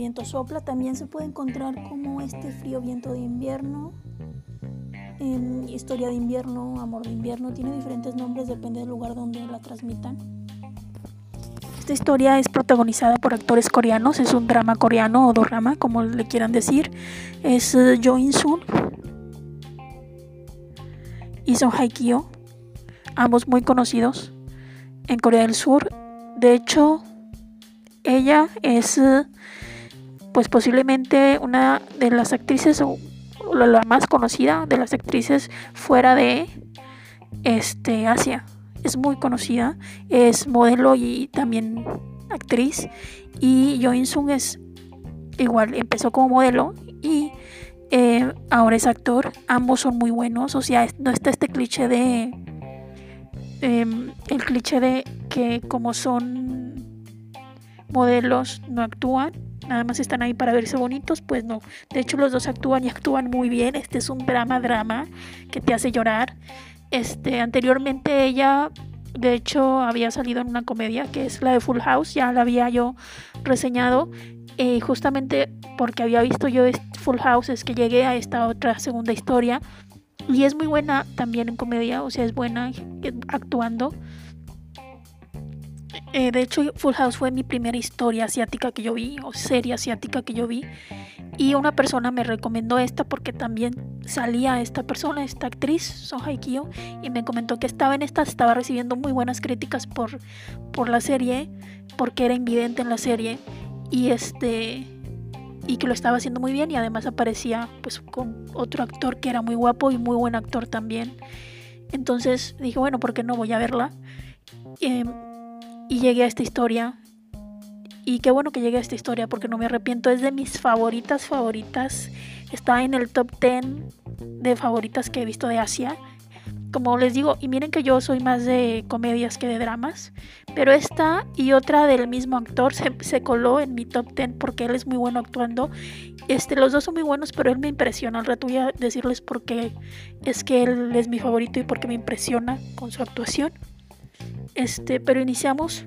viento sopla, también se puede encontrar como este frío viento de invierno. En historia de invierno, amor de invierno, tiene diferentes nombres, depende del lugar donde la transmitan. Esta historia es protagonizada por actores coreanos, es un drama coreano o dorama, como le quieran decir. Es uh, Jo In-sun y Son Hae-kyo, ambos muy conocidos en Corea del Sur. De hecho, ella es uh, pues posiblemente una de las actrices o la más conocida de las actrices fuera de este Asia es muy conocida, es modelo y también actriz. Y Jo In Sung es igual, empezó como modelo y eh, ahora es actor. Ambos son muy buenos, o sea, no está este cliché de. Em, el cliché de que como son modelos no actúan, nada más están ahí para verse bonitos, pues no. De hecho, los dos actúan y actúan muy bien. Este es un drama, drama que te hace llorar. Este, anteriormente ella, de hecho, había salido en una comedia que es la de Full House, ya la había yo reseñado. Eh, justamente porque había visto yo Full House es que llegué a esta otra segunda historia y es muy buena también en comedia, o sea, es buena actuando. Eh, de hecho, Full House fue mi primera historia asiática que yo vi, o serie asiática que yo vi. Y una persona me recomendó esta porque también salía esta persona, esta actriz, Son Kyo, y me comentó que estaba en esta, estaba recibiendo muy buenas críticas por, por la serie, porque era invidente en la serie, y este y que lo estaba haciendo muy bien y además aparecía pues con otro actor que era muy guapo y muy buen actor también. Entonces dije, bueno, ¿por qué no voy a verla? Em, y llegué a esta historia. Y qué bueno que llegué a esta historia porque no me arrepiento. Es de mis favoritas, favoritas. Está en el top 10 de favoritas que he visto de Asia. Como les digo, y miren que yo soy más de comedias que de dramas. Pero esta y otra del mismo actor se, se coló en mi top 10 porque él es muy bueno actuando. Este, los dos son muy buenos, pero él me impresiona. Al rato voy a decirles por qué es que él es mi favorito y por qué me impresiona con su actuación. Este, pero iniciamos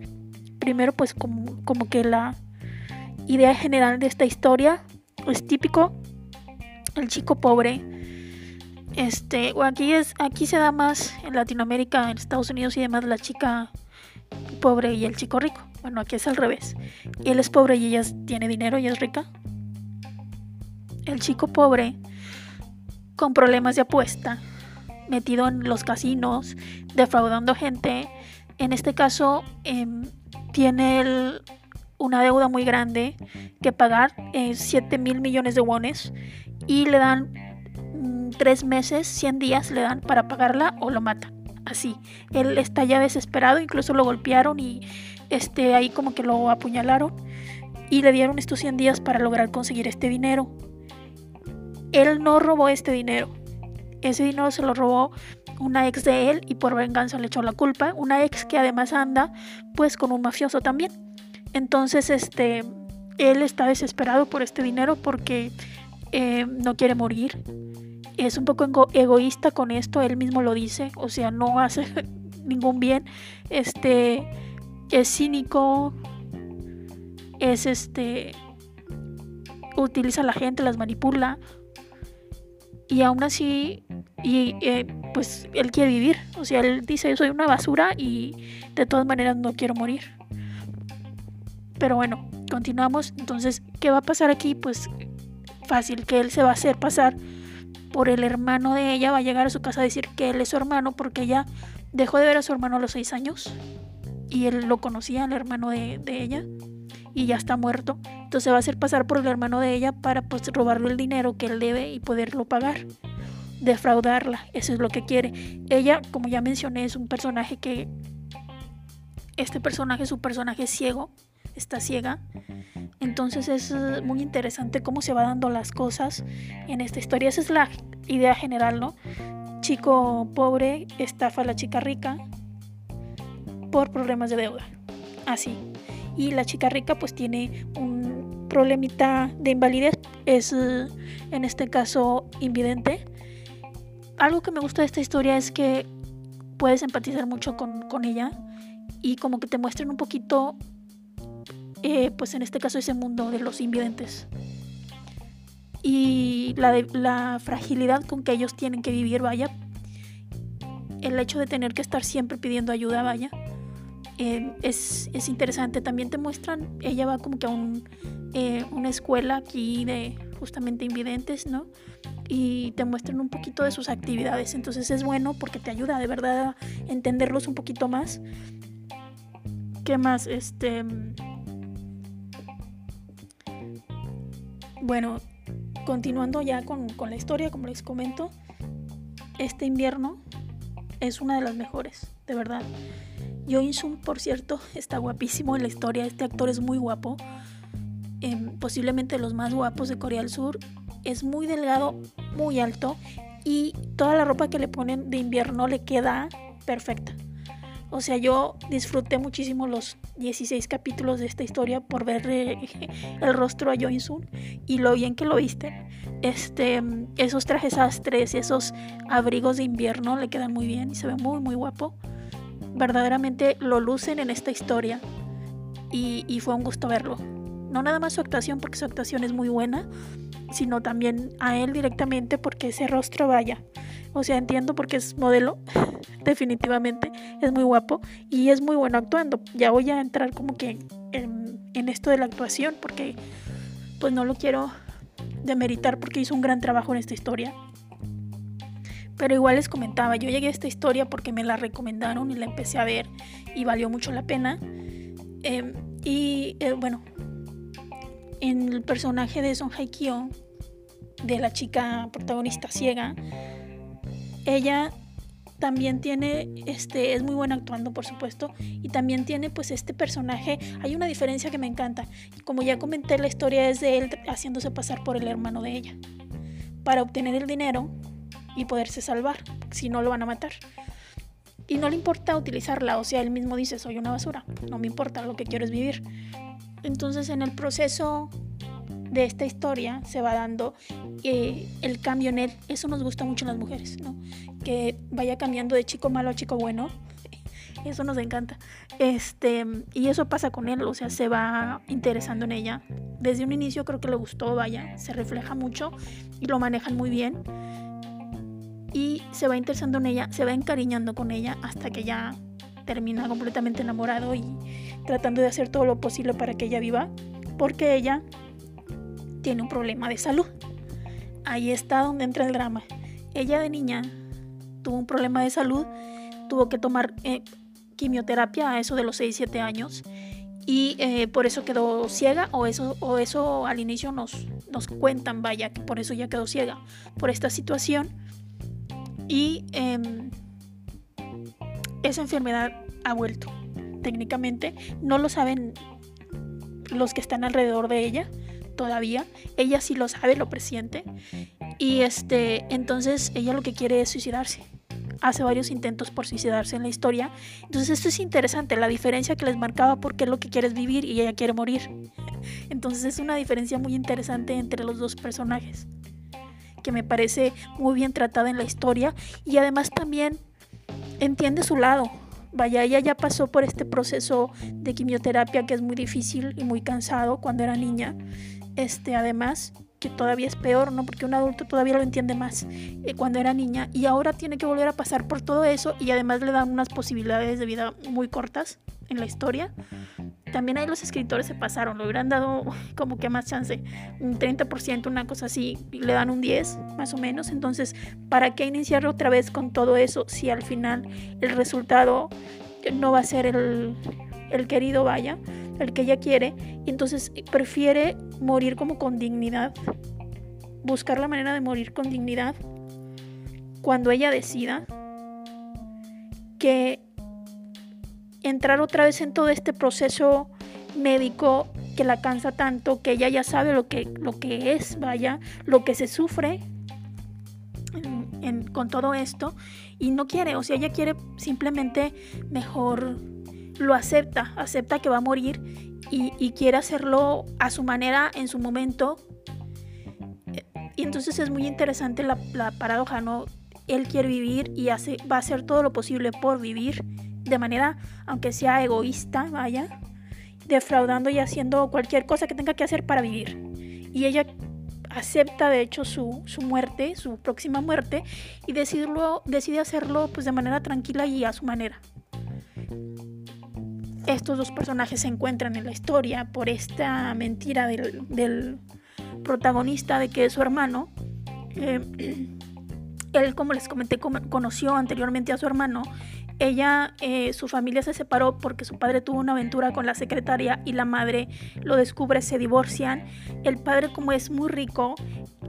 primero pues como, como que la idea general de esta historia es típico el chico pobre. Este aquí es aquí se da más en Latinoamérica en Estados Unidos y demás la chica pobre y el chico rico. Bueno aquí es al revés. Él es pobre y ella tiene dinero y es rica. El chico pobre con problemas de apuesta metido en los casinos defraudando gente en este caso em, tiene una deuda muy grande que pagar, 7 mil millones de wones, y le dan 3 mm, meses, 100 días le dan para pagarla o lo mata. Así, él está ya desesperado, incluso lo golpearon y este, ahí como que lo apuñalaron y le dieron estos 100 días para lograr conseguir este dinero. Él no robó este dinero, ese dinero se lo robó una ex de él y por venganza le echó la culpa, una ex que además anda pues con un mafioso también. Entonces este él está desesperado por este dinero porque eh, no quiere morir. Es un poco egoísta con esto, él mismo lo dice, o sea, no hace ningún bien. Este es cínico, es este utiliza a la gente, las manipula y aún así y eh, pues él quiere vivir. O sea, él dice, soy una basura y de todas maneras no quiero morir. Pero bueno, continuamos. Entonces, ¿qué va a pasar aquí? Pues fácil, que él se va a hacer pasar por el hermano de ella, va a llegar a su casa a decir que él es su hermano porque ella dejó de ver a su hermano a los seis años y él lo conocía, el hermano de, de ella, y ya está muerto. Entonces va a hacer pasar por el hermano de ella para pues robarle el dinero que él debe y poderlo pagar defraudarla, eso es lo que quiere. Ella, como ya mencioné, es un personaje que este personaje es un personaje ciego, está ciega. Entonces es eh, muy interesante cómo se va dando las cosas en esta historia. Esa es la idea general, ¿no? Chico pobre estafa a la chica rica por problemas de deuda. Así. Y la chica rica pues tiene un problemita de invalidez. Es en este caso invidente algo que me gusta de esta historia es que puedes empatizar mucho con, ella y como que te muestran un poquito, eh, pues en este caso ese mundo de los invidentes y la, la fragilidad con que ellos tienen que vivir, vaya, el hecho de tener que estar siempre pidiendo ayuda, vaya, eh, es, es, interesante. También te muestran, ella va como que a un, eh, una escuela aquí de justamente invidentes, ¿no? Y te muestran un poquito de sus actividades. Entonces es bueno porque te ayuda de verdad a entenderlos un poquito más. ¿Qué más? Este. Bueno, continuando ya con, con la historia, como les comento, este invierno es una de las mejores, de verdad. Yo Sun, por cierto, está guapísimo en la historia. Este actor es muy guapo. Eh, posiblemente los más guapos de Corea del Sur. Es muy delgado, muy alto. Y toda la ropa que le ponen de invierno le queda perfecta. O sea, yo disfruté muchísimo los 16 capítulos de esta historia por ver el rostro a Jo Sun y lo bien que lo viste. Este, esos trajes astres y esos abrigos de invierno le quedan muy bien y se ve muy, muy guapo. Verdaderamente lo lucen en esta historia y fue un gusto verlo. No nada más su actuación, porque su actuación es muy buena, sino también a él directamente porque ese rostro vaya. O sea, entiendo porque es modelo, definitivamente, es muy guapo y es muy bueno actuando. Ya voy a entrar como que en, esto de la actuación porque pues no lo quiero demeritar porque hizo un gran trabajo en esta historia. Pero igual les comentaba, yo llegué a esta historia porque me la recomendaron y la empecé a ver y valió mucho la pena. Em, y eh, bueno, en el personaje de Son Haikyo, de la chica protagonista ciega, ella también tiene, este, es muy buena actuando, por supuesto, y también tiene pues este personaje, hay una diferencia que me encanta, como ya comenté, la historia es de él haciéndose pasar por el hermano de ella, para obtener el dinero y poderse salvar, si no lo van a matar. Y no le importa utilizarla, o sea, él mismo dice, soy una basura, no me importa, lo que quiero es vivir. Entonces en el proceso de esta historia se va dando eh, el cambio en él. Eso nos gusta mucho en las mujeres, ¿no? Que vaya cambiando de chico malo a chico bueno. Eso nos encanta. Este, y eso pasa con él, o sea, se va interesando en ella. Desde un inicio creo que le gustó, vaya, se refleja mucho y lo manejan muy bien. Y se va interesando en ella, se va encariñando con ella hasta que ya termina completamente enamorado y tratando de hacer todo lo posible para que ella viva, porque ella tiene un problema de salud. Ahí está donde entra el drama. Ella de niña tuvo un problema de salud, tuvo que tomar eh, quimioterapia a eso de los 6-7 años y eh, por eso quedó ciega o eso, o eso al inicio nos, nos cuentan, vaya, que por eso ya quedó ciega, por esta situación. Y em, esa enfermedad ha vuelto. Técnicamente no lo saben los que están alrededor de ella, todavía. Ella sí lo sabe, lo presiente. Y este, entonces ella lo que quiere es suicidarse. Hace varios intentos por suicidarse en la historia. Entonces esto es interesante, la diferencia que les marcaba porque lo que quiere es vivir y ella quiere morir. Entonces es una diferencia muy interesante entre los dos personajes que me parece muy bien tratada en la historia y además también entiende su lado. Vaya, ella ya pasó por este proceso de quimioterapia que es muy difícil y muy cansado cuando era niña este, además, que todavía es peor, ¿no? Porque un adulto todavía lo entiende más eh, cuando era niña y ahora tiene que volver a pasar por todo eso y además le dan unas posibilidades de vida muy cortas en la historia. También ahí los escritores se pasaron, le hubieran dado como que más chance, un 30%, una cosa así, y le dan un 10 más o menos. Entonces, ¿para qué iniciar otra vez con todo eso si al final el resultado no va a ser el, el querido, vaya? el que ella quiere, y entonces prefiere morir como con dignidad, buscar la manera de morir con dignidad cuando ella decida que entrar otra vez en todo este proceso médico que la cansa tanto, que ella ya sabe lo que, lo que es, vaya, lo que se sufre con todo esto y no quiere, o sea, ella quiere simplemente mejor lo acepta, acepta que va a morir y, quiere hacerlo a su manera, en su momento. Y entonces es muy interesante la, paradoja, ¿no? Él quiere vivir y hace, va a hacer todo lo posible por vivir de manera, aunque sea egoísta, vaya, defraudando y haciendo cualquier cosa que tenga que hacer para vivir. Y ella acepta de hecho su, muerte, su próxima muerte, y decide hacerlo pues de manera tranquila y a su manera. Estos dos personajes se encuentran en la historia por esta mentira del, protagonista de que es su hermano. Eh, él, como les comenté, conoció anteriormente a su hermano ella, eh, su familia se separó porque su padre tuvo una aventura con la secretaria y la madre lo descubre, se divorcian. El padre, como es muy rico,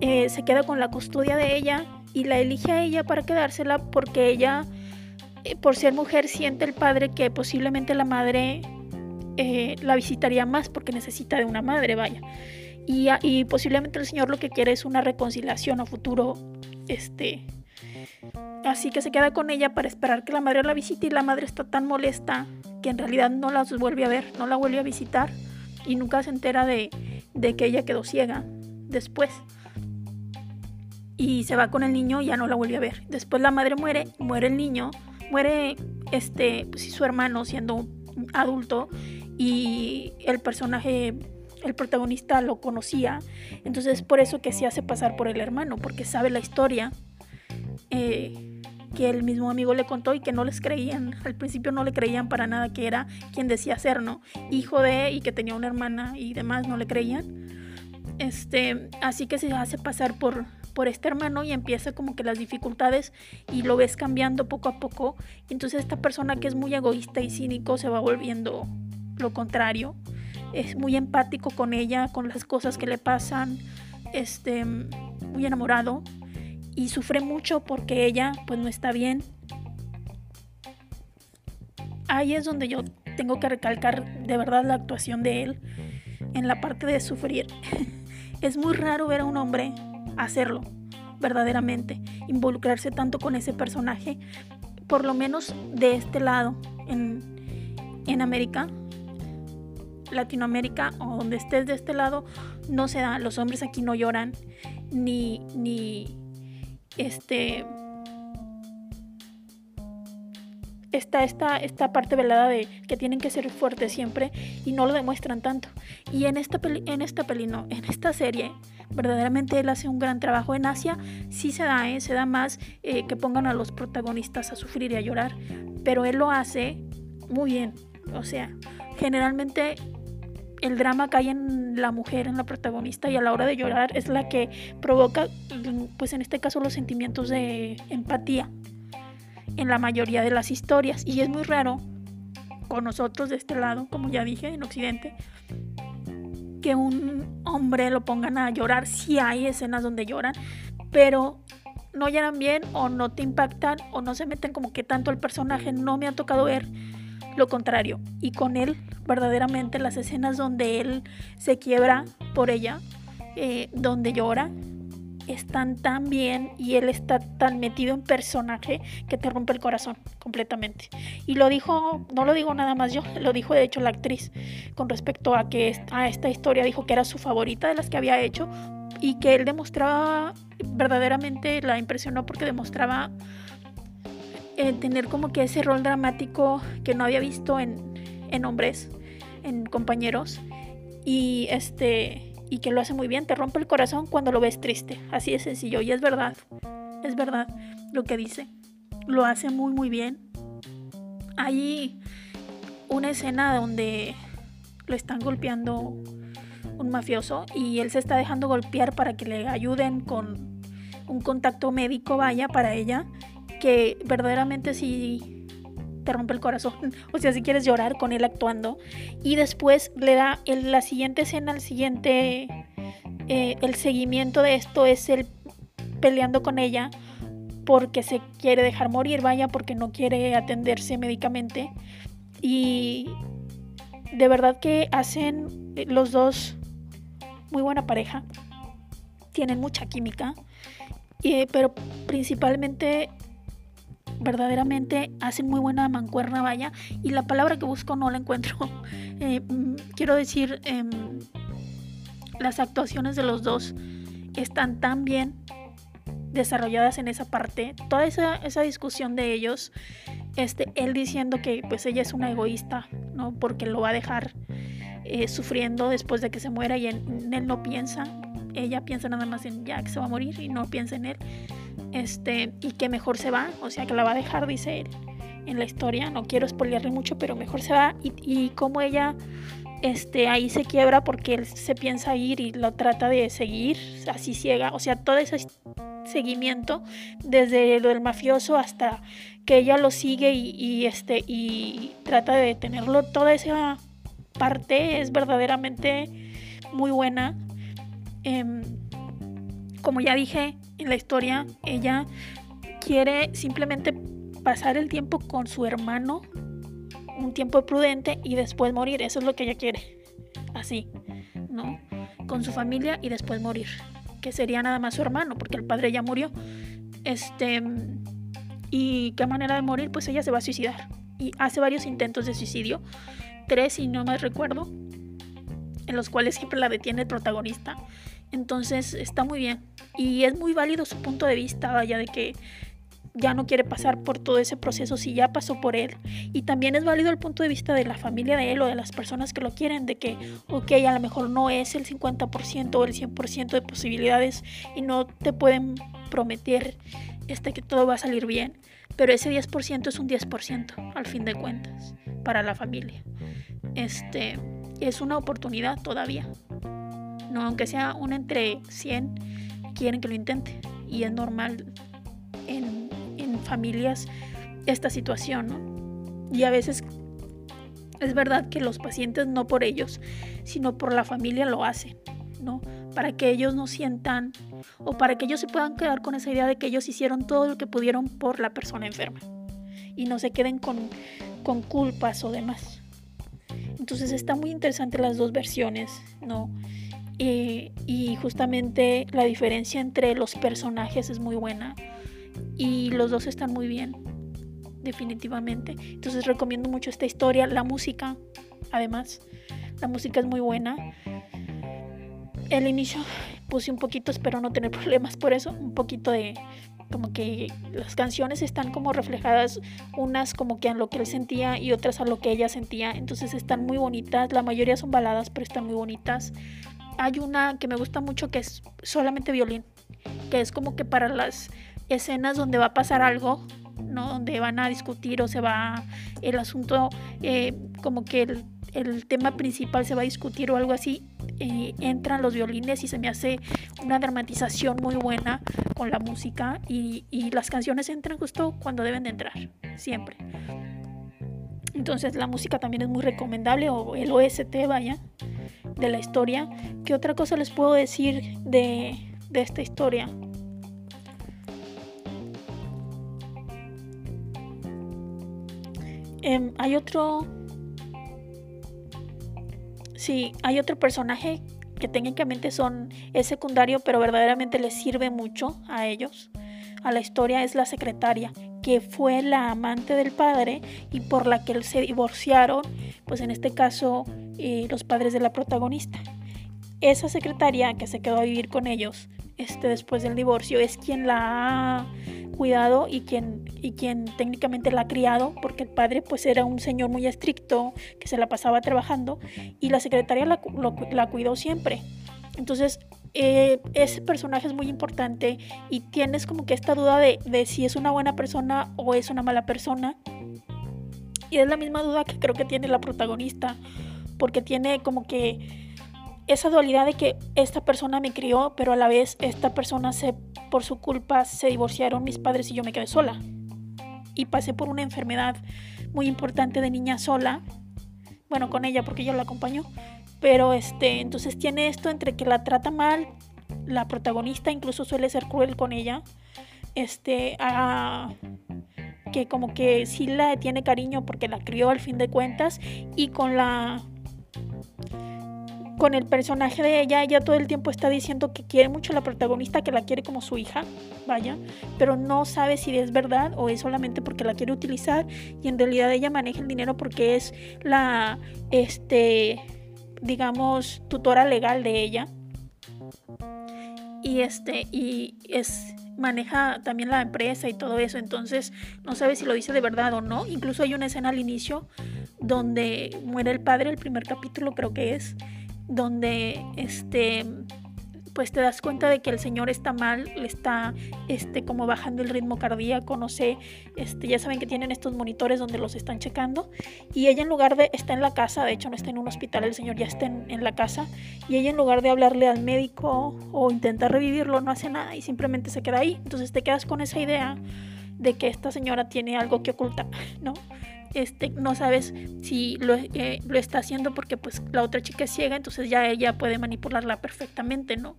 eh, se queda con la custodia de ella y la elige a ella para quedársela porque ella, eh, por ser mujer, siente el padre que posiblemente la madre la visitaría más porque necesita de una madre, vaya. Y, y posiblemente el señor lo que quiere es una reconciliación a futuro, este, Así que se queda con ella para esperar que la madre la visite y la madre está tan molesta que en realidad no la vuelve a ver, no la vuelve a visitar y nunca se entera de, que ella quedó ciega después. Y se va con el niño y ya no la vuelve a ver. Después la madre muere, muere el niño, muere este, pues, su hermano siendo adulto y el personaje el protagonista lo conocía, entonces por eso que se hace pasar por el hermano, porque sabe la historia eh, que el mismo amigo le contó y que no les creían. Al principio no le creían para nada que era quien decía ser, ¿no? Hijo de y que tenía una hermana y demás, no le creían. Este, así que se hace pasar por, por este hermano y empieza como que las dificultades y lo ves cambiando poco a poco. Entonces esta persona que es muy egoísta y cínico se va volviendo lo contrario. Es muy empático con ella, con las cosas que le pasan. Este, muy enamorado y sufre mucho porque ella pues no está bien. Ahí es donde yo tengo que recalcar de verdad la actuación de él en la parte de sufrir. es muy raro ver a un hombre hacerlo, verdaderamente, involucrarse tanto con ese personaje, por lo menos de este lado, en, en América, Latinoamérica o donde estés de este lado, no se da. Los hombres aquí no lloran, ni, ni, este está esta, esta parte velada de que tienen que ser fuertes siempre y no lo demuestran tanto. Y en esta peli, en esta peli no, en esta serie, verdaderamente él hace un gran trabajo. En Asia sí se da, ¿eh? se da más eh, que pongan a los protagonistas a sufrir y a llorar, pero él lo hace muy bien. O sea, generalmente el drama cae en la mujer, en la protagonista, y a la hora de llorar es la que provoca, pues en este caso, los sentimientos de empatía en la mayoría de las historias. Y es muy raro con nosotros de este lado, como ya dije, en Occidente, que un hombre lo pongan a llorar. Si hay escenas donde lloran, pero no lloran bien o no te impactan o no se meten como que tanto el personaje. No me ha tocado ver lo contrario. Y con él, verdaderamente, las escenas donde él se quiebra por ella, eh, donde llora, están tan bien y él está tan metido en personaje que te rompe el corazón completamente. Y lo dijo, no lo digo nada más yo, lo dijo de hecho la actriz con respecto a que a esta historia dijo que era su favorita de las que había hecho y que él demostraba verdaderamente la impresionó porque demostraba eh, tener como que ese rol dramático que no había visto en, en hombres, en compañeros, y este y que lo hace muy bien, te rompe el corazón cuando lo ves triste, así de sencillo, y es verdad, es verdad lo que dice, lo hace muy muy bien. Hay una escena donde lo están golpeando un mafioso y él se está dejando golpear para que le ayuden con un contacto médico, vaya, para ella que verdaderamente sí te rompe el corazón. O sea, si quieres llorar con él actuando. Y después le da la siguiente escena, el siguiente, eh, el seguimiento de esto es el peleando con ella porque se quiere dejar morir, vaya, porque no quiere atenderse médicamente. Y de verdad que hacen los dos muy buena pareja. Tienen mucha química. Eh, pero principalmente verdaderamente hacen muy buena mancuerna, vaya, y la palabra que busco no la encuentro. Eh, mm, quiero decir, em, las actuaciones de los dos están tan bien desarrolladas en esa parte, toda esa, esa discusión de ellos este, él diciendo que pues ella es una egoísta, ¿no? Porque lo va a dejar eh, sufriendo después de que se muera y en, él no piensa. Ella piensa nada más en ya que se va a morir y no piensa en él. Este, y que mejor se va, o sea que la va a dejar, dice él, en la historia. No quiero spoilearle mucho, pero mejor se va. Y, como ella este, ahí se quiebra porque él se piensa ir y lo trata de seguir, así ciega. O sea, todo ese seguimiento, desde lo del mafioso hasta que ella lo sigue y, este, y trata de detenerlo, toda esa parte es verdaderamente muy buena. Em, como ya dije en la historia, ella quiere simplemente pasar el tiempo con su hermano un tiempo prudente y después morir. Eso es lo que ella quiere. Así, ¿no? Con su familia y después morir. Que sería nada más su hermano, porque el padre ya murió. Este. ¿Y qué manera de morir? Pues ella se va a suicidar. Y hace varios intentos de suicidio. Tres, si no me recuerdo. En los cuales siempre la detiene el protagonista. Entonces está muy bien. Y es muy válido su punto de vista, vaya, de que ya no quiere pasar por todo ese proceso si ya pasó por él. Y también es válido el punto de vista de la familia de él o de las personas que lo quieren, de que, ok, a lo mejor no es el 50% o el 100% de posibilidades y no te pueden prometer este, que todo va a salir bien, pero ese 10% es un 10% al fin de cuentas para la familia. Este es una oportunidad todavía. No, aunque sea una entre 100, quieren que lo intente y es normal en familias esta situación, Y a veces es verdad que los pacientes no por ellos, sino por la familia lo hacen, ¿no? Para que ellos no sientan o para que ellos se puedan quedar con esa idea de que ellos hicieron todo lo que pudieron por la persona enferma y no se queden con, con culpas o demás. Entonces está muy interesante las dos versiones, ¿no? Y justamente la diferencia entre los personajes es muy buena y los dos están muy bien, definitivamente. Entonces recomiendo mucho esta historia, la música, además, la música es muy buena. El inicio puse un poquito, espero no tener problemas por eso, un poquito de como que las canciones están como reflejadas unas como que a lo que él sentía y otras a lo que ella sentía, entonces están muy bonitas, la mayoría son baladas, pero están muy bonitas. Hay una que me gusta mucho que es solamente violín, que es como que para las escenas donde va a pasar algo, ¿no? Donde van a discutir o se va el asunto, eh, como que el, tema principal se va a discutir o algo así, entran los violines y se me hace una dramatización muy buena con la música y, y las canciones entran justo cuando deben de entrar, siempre. Entonces la música también es muy recomendable o el OST, vaya, de la historia. ¿Qué otra cosa les puedo decir de, de esta historia? Em, hay otro. Sí, hay otro personaje que técnicamente son, es secundario, pero verdaderamente les sirve mucho a ellos, a la historia, es la secretaria, que fue la amante del padre y por la que se divorciaron, pues en este caso eh, los padres de la protagonista. Esa secretaria que se quedó a vivir con ellos este, después del divorcio es quien la ha cuidado y quien, y quien técnicamente la ha criado, porque el padre pues era un señor muy estricto que se la pasaba trabajando y la secretaria la, la cuidó siempre. Entonces, eh, ese personaje es muy importante y tienes como que esta duda de, de si es una buena persona o es una mala persona. Y es la misma duda que creo que tiene la protagonista, porque tiene como que esa dualidad de que esta persona me crió, pero a la vez esta persona se, por su culpa se divorciaron mis padres y yo me quedé sola. Y pasé por una enfermedad muy importante de niña sola. Bueno, con ella porque ella la acompañó. Pero este, entonces tiene esto entre que la trata mal, la protagonista incluso suele ser cruel con ella. Este, que como que sí la tiene cariño porque la crió al fin de cuentas. Y con la con el personaje de ella, ella todo el tiempo está diciendo que quiere mucho a la protagonista, que la quiere como su hija, vaya, pero no sabe si es verdad o es solamente porque la quiere utilizar y en realidad ella maneja el dinero porque es la, este, digamos, tutora legal de ella. y este y es maneja también la empresa y todo eso, entonces no sabe si lo dice de verdad o no. Incluso hay una escena al inicio donde muere el padre, el primer capítulo creo que es, donde este pues te das cuenta de que el señor está mal, le está este, como bajando el ritmo cardíaco, no sé, este, ya saben que tienen estos monitores donde los están checando y ella en lugar de, está en la casa, de hecho no está en un hospital, el señor ya está en, en la casa y ella en lugar de hablarle al médico o intentar revivirlo, no hace nada y simplemente se queda ahí, entonces te quedas con esa idea de que esta señora tiene algo que ocultar, ¿no? Este, no sabes si lo, eh, lo, está haciendo porque pues la otra chica es ciega, entonces ya ella puede manipularla perfectamente, ¿no?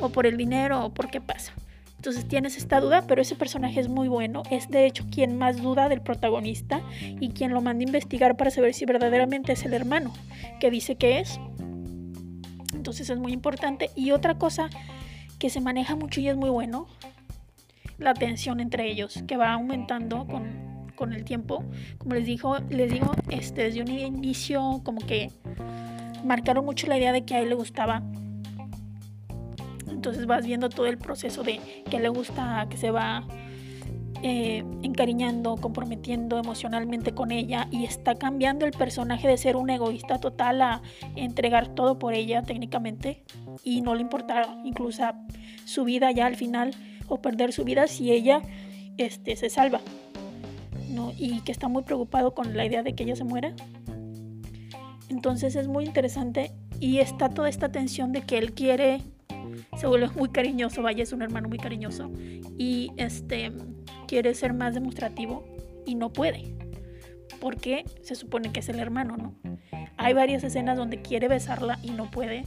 O por el dinero o por qué pasa. Entonces tienes esta duda, pero ese personaje es muy bueno. Es de hecho quien más duda del protagonista y quien lo manda a investigar para saber si verdaderamente es el hermano que dice que es. Entonces es muy importante. Y otra cosa que se maneja mucho y es muy bueno, la tensión entre ellos, que va aumentando con con el tiempo. Como les dijo, les digo, este, desde un inicio como que marcaron mucho la idea de que a él le gustaba. Entonces vas viendo todo el proceso de que le gusta, que se va eh, encariñando, comprometiendo emocionalmente con ella y está cambiando el personaje de ser un egoísta total a entregar todo por ella técnicamente y no le importa incluso su vida ya al final o perder su vida si ella este, se salva y que está muy preocupado con la idea de que ella se muera. Entonces es muy interesante y está toda esta tensión de que él quiere, se vuelve muy cariñoso, vaya, es un hermano muy cariñoso y este quiere ser más demostrativo y no puede, porque se supone que es el hermano, ¿no? Hay varias escenas donde quiere besarla y no puede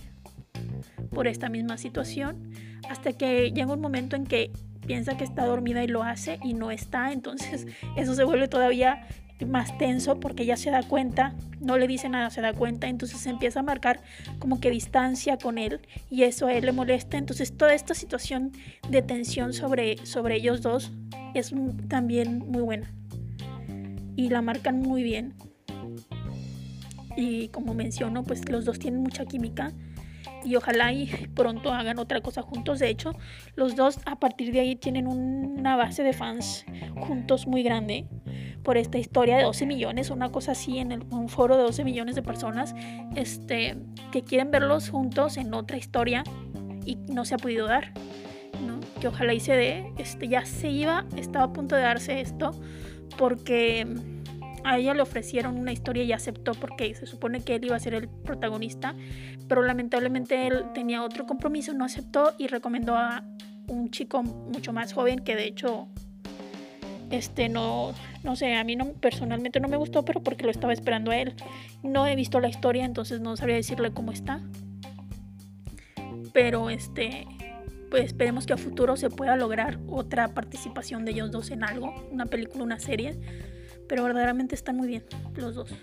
por esta misma situación, hasta que llega un momento en que piensa que está dormida y lo hace y no está, entonces eso se vuelve todavía más tenso porque ya se da cuenta, no le dice nada, se da cuenta, entonces se empieza a marcar como que distancia con él y eso a él le molesta, entonces toda esta situación de tensión sobre, sobre ellos dos es también muy buena y la marcan muy bien. Y como menciono pues los dos tienen mucha química y ojalá y pronto hagan otra cosa juntos. De hecho, los dos a partir de ahí tienen una base de fans juntos muy grande por esta historia de 12 millones, una cosa así en un foro de 12 millones de personas este, que quieren verlos juntos en otra historia y no se ha podido dar. ¿no? Que ojalá y se dé, este, ya se iba, estaba a punto de darse esto porque a ella le ofrecieron una historia y aceptó porque se supone que él iba a ser el protagonista, pero lamentablemente él tenía otro compromiso, no aceptó y recomendó a un chico mucho más joven que de hecho este no no sé, a mí no personalmente no me gustó, pero porque lo estaba esperando a él. No he visto la historia, entonces no sabría decirle cómo está. Pero este pues esperemos que a futuro se pueda lograr otra participación de ellos dos en algo, una película, una serie pero verdaderamente están muy bien los dos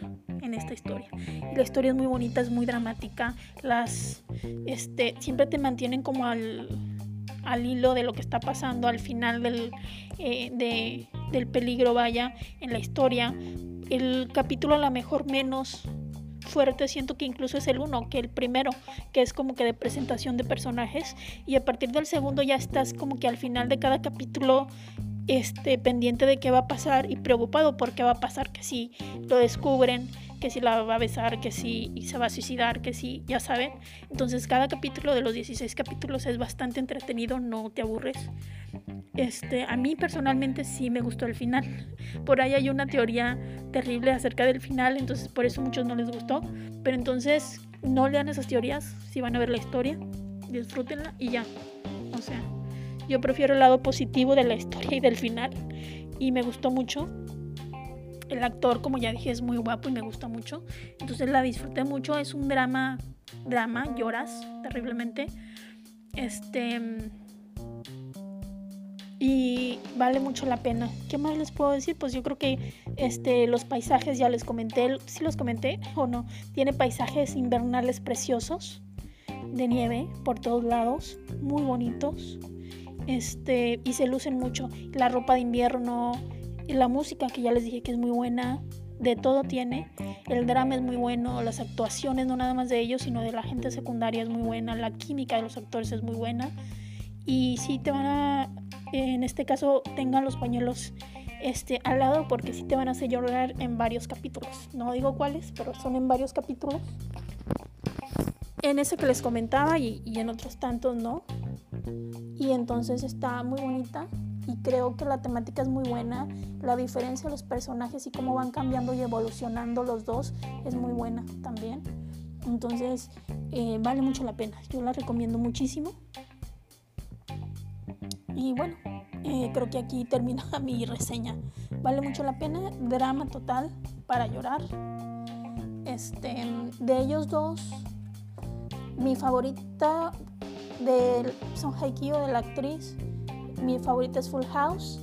en esta historia. Y la historia es muy bonita, es muy dramática, las este siempre te mantienen como al, al hilo de lo que está pasando al final del, eh, del peligro, vaya, en la historia. El capítulo a lo mejor menos fuerte siento que incluso es el uno, que el primero, que es como que de presentación de personajes y a partir del segundo ya estás como que al final de cada capítulo este, pendiente de qué va a pasar y preocupado por qué va a pasar, que si lo descubren, que si la va a besar, que si se va a suicidar, que si, ya saben. Entonces cada capítulo de los 16 capítulos es bastante entretenido, no te aburres. Este, a mí personalmente sí me gustó el final. Por ahí hay una teoría terrible acerca del final, entonces por eso muchos no les gustó. Pero entonces no lean esas teorías si van a ver la historia, disfrútenla y ya. O sea, yo prefiero el lado positivo de la historia y del final. Y me gustó mucho. El actor, como ya dije, es muy guapo y me gusta mucho. Entonces la disfruté mucho. Es un drama, drama, lloras terriblemente. Este. Y vale mucho la pena. ¿Qué más les puedo decir? Pues yo creo que este, los paisajes ya les comenté. Si los comenté o no. Tiene paisajes invernales preciosos de nieve por todos lados. Muy bonitos este, y se lucen mucho. La ropa de invierno, la música que ya les dije que es muy buena, de todo tiene. El drama es muy bueno, las actuaciones, no nada más de ellos, sino de la gente secundaria es muy buena, la química de los actores es muy buena. y si te van a, en este caso, tengan los pañuelos este, al lado porque si te van a hacer llorar en varios capítulos. No digo cuáles, pero son en varios capítulos. En ese que les comentaba y en otros tantos no. Y entonces está muy bonita y creo que la temática es muy buena. La diferencia de los personajes y cómo van cambiando y evolucionando los dos es muy buena también. Entonces eh, vale mucho la pena. Yo la recomiendo muchísimo. Y bueno, eh, creo que aquí termina mi reseña. Vale mucho la pena. Drama total para llorar. Este, de ellos dos, mi favorita de Son Haikyo, de la actriz, mi favorita es Full House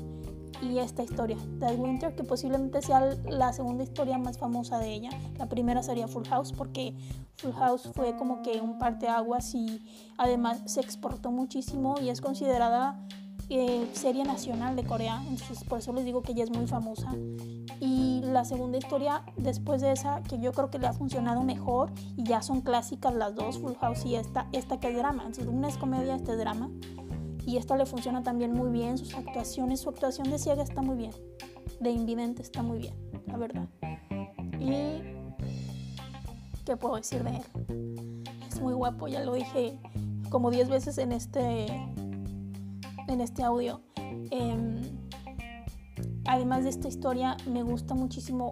y esta historia, That Winter, que posiblemente sea la segunda historia más famosa de ella. La primera sería Full House porque Full House fue como que un parteaguas y además se exportó muchísimo y es considerada eh, serie nacional de Corea, entonces por eso les digo que ella es muy famosa. Y la segunda historia después de esa, que yo creo que le ha funcionado mejor y ya son clásicas las dos, Full House y esta, esta que es drama. Entonces una es comedia, esta es drama y esta le funciona también muy bien, sus actuaciones, su actuación de ciega está muy bien, de invidente está muy bien, la verdad. Y ¿qué puedo decir de él? Es muy guapo, ya lo dije como 10 veces en este en este audio. Em, además de esta historia, me gusta muchísimo.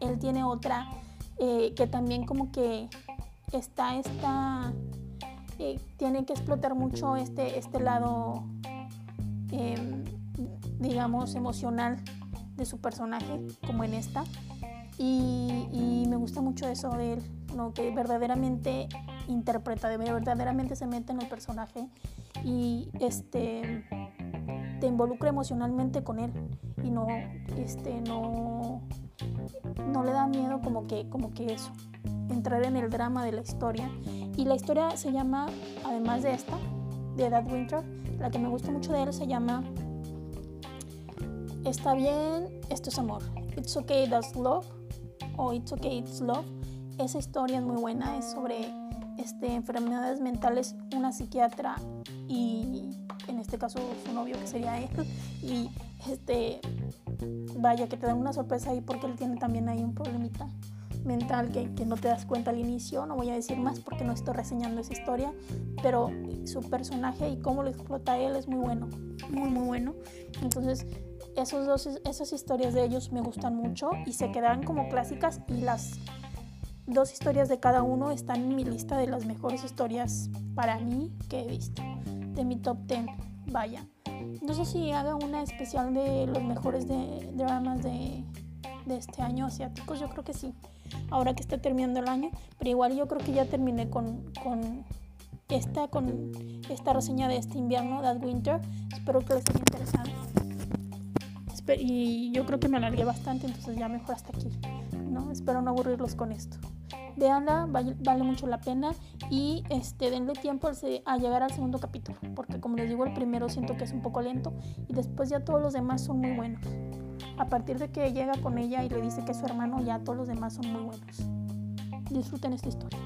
Él tiene otra eh, que también como que está esta eh, tiene que explotar mucho este, este lado, em, digamos, emocional de su personaje, como en esta. Y, me gusta mucho eso de él, ¿no? que verdaderamente interpreta, de verdaderamente se mete en el personaje y este, te involucra emocionalmente con él y no, este, no, no le da miedo como que, como que eso, entrar en el drama de la historia y la historia se llama, además de esta, de That Winter, la que me gusta mucho de él se llama Está bien, esto es amor. It's okay, that's love. O It's okay, it's love. Esa historia es muy buena, es sobre este, enfermedades mentales, una psiquiatra y en este caso su novio que sería él. Y este, vaya que te dan una sorpresa ahí porque él tiene también ahí un problemita mental que, que, no te das cuenta al inicio. No voy a decir más porque no estoy reseñando esa historia, pero su personaje y cómo lo explota él es muy bueno, muy, muy bueno. Entonces, esos dos, esas historias de ellos me gustan mucho y se quedan como clásicas y las dos historias de cada uno están en mi lista de las mejores historias para mí que he visto, de mi top 10, vaya. No sé si haga una especial de los mejores dramas de, este año asiáticos, yo creo que sí ahora que está terminando el año, pero igual yo creo que ya terminé con, con esta, con esta reseña de este invierno, That Winter. Espero que les haya interesado. Y yo creo que me alargué bastante, entonces ya mejor hasta aquí. ¿no? Espero no aburrirlos con esto. Veanla, vale, vale mucho la pena y este, denle tiempo a llegar al segundo capítulo, porque como les digo, el primero siento que es un poco lento y después ya todos los demás son muy buenos. A partir de que llega con ella y le dice que es su hermano, ya todos los demás son muy buenos. Disfruten esta historia.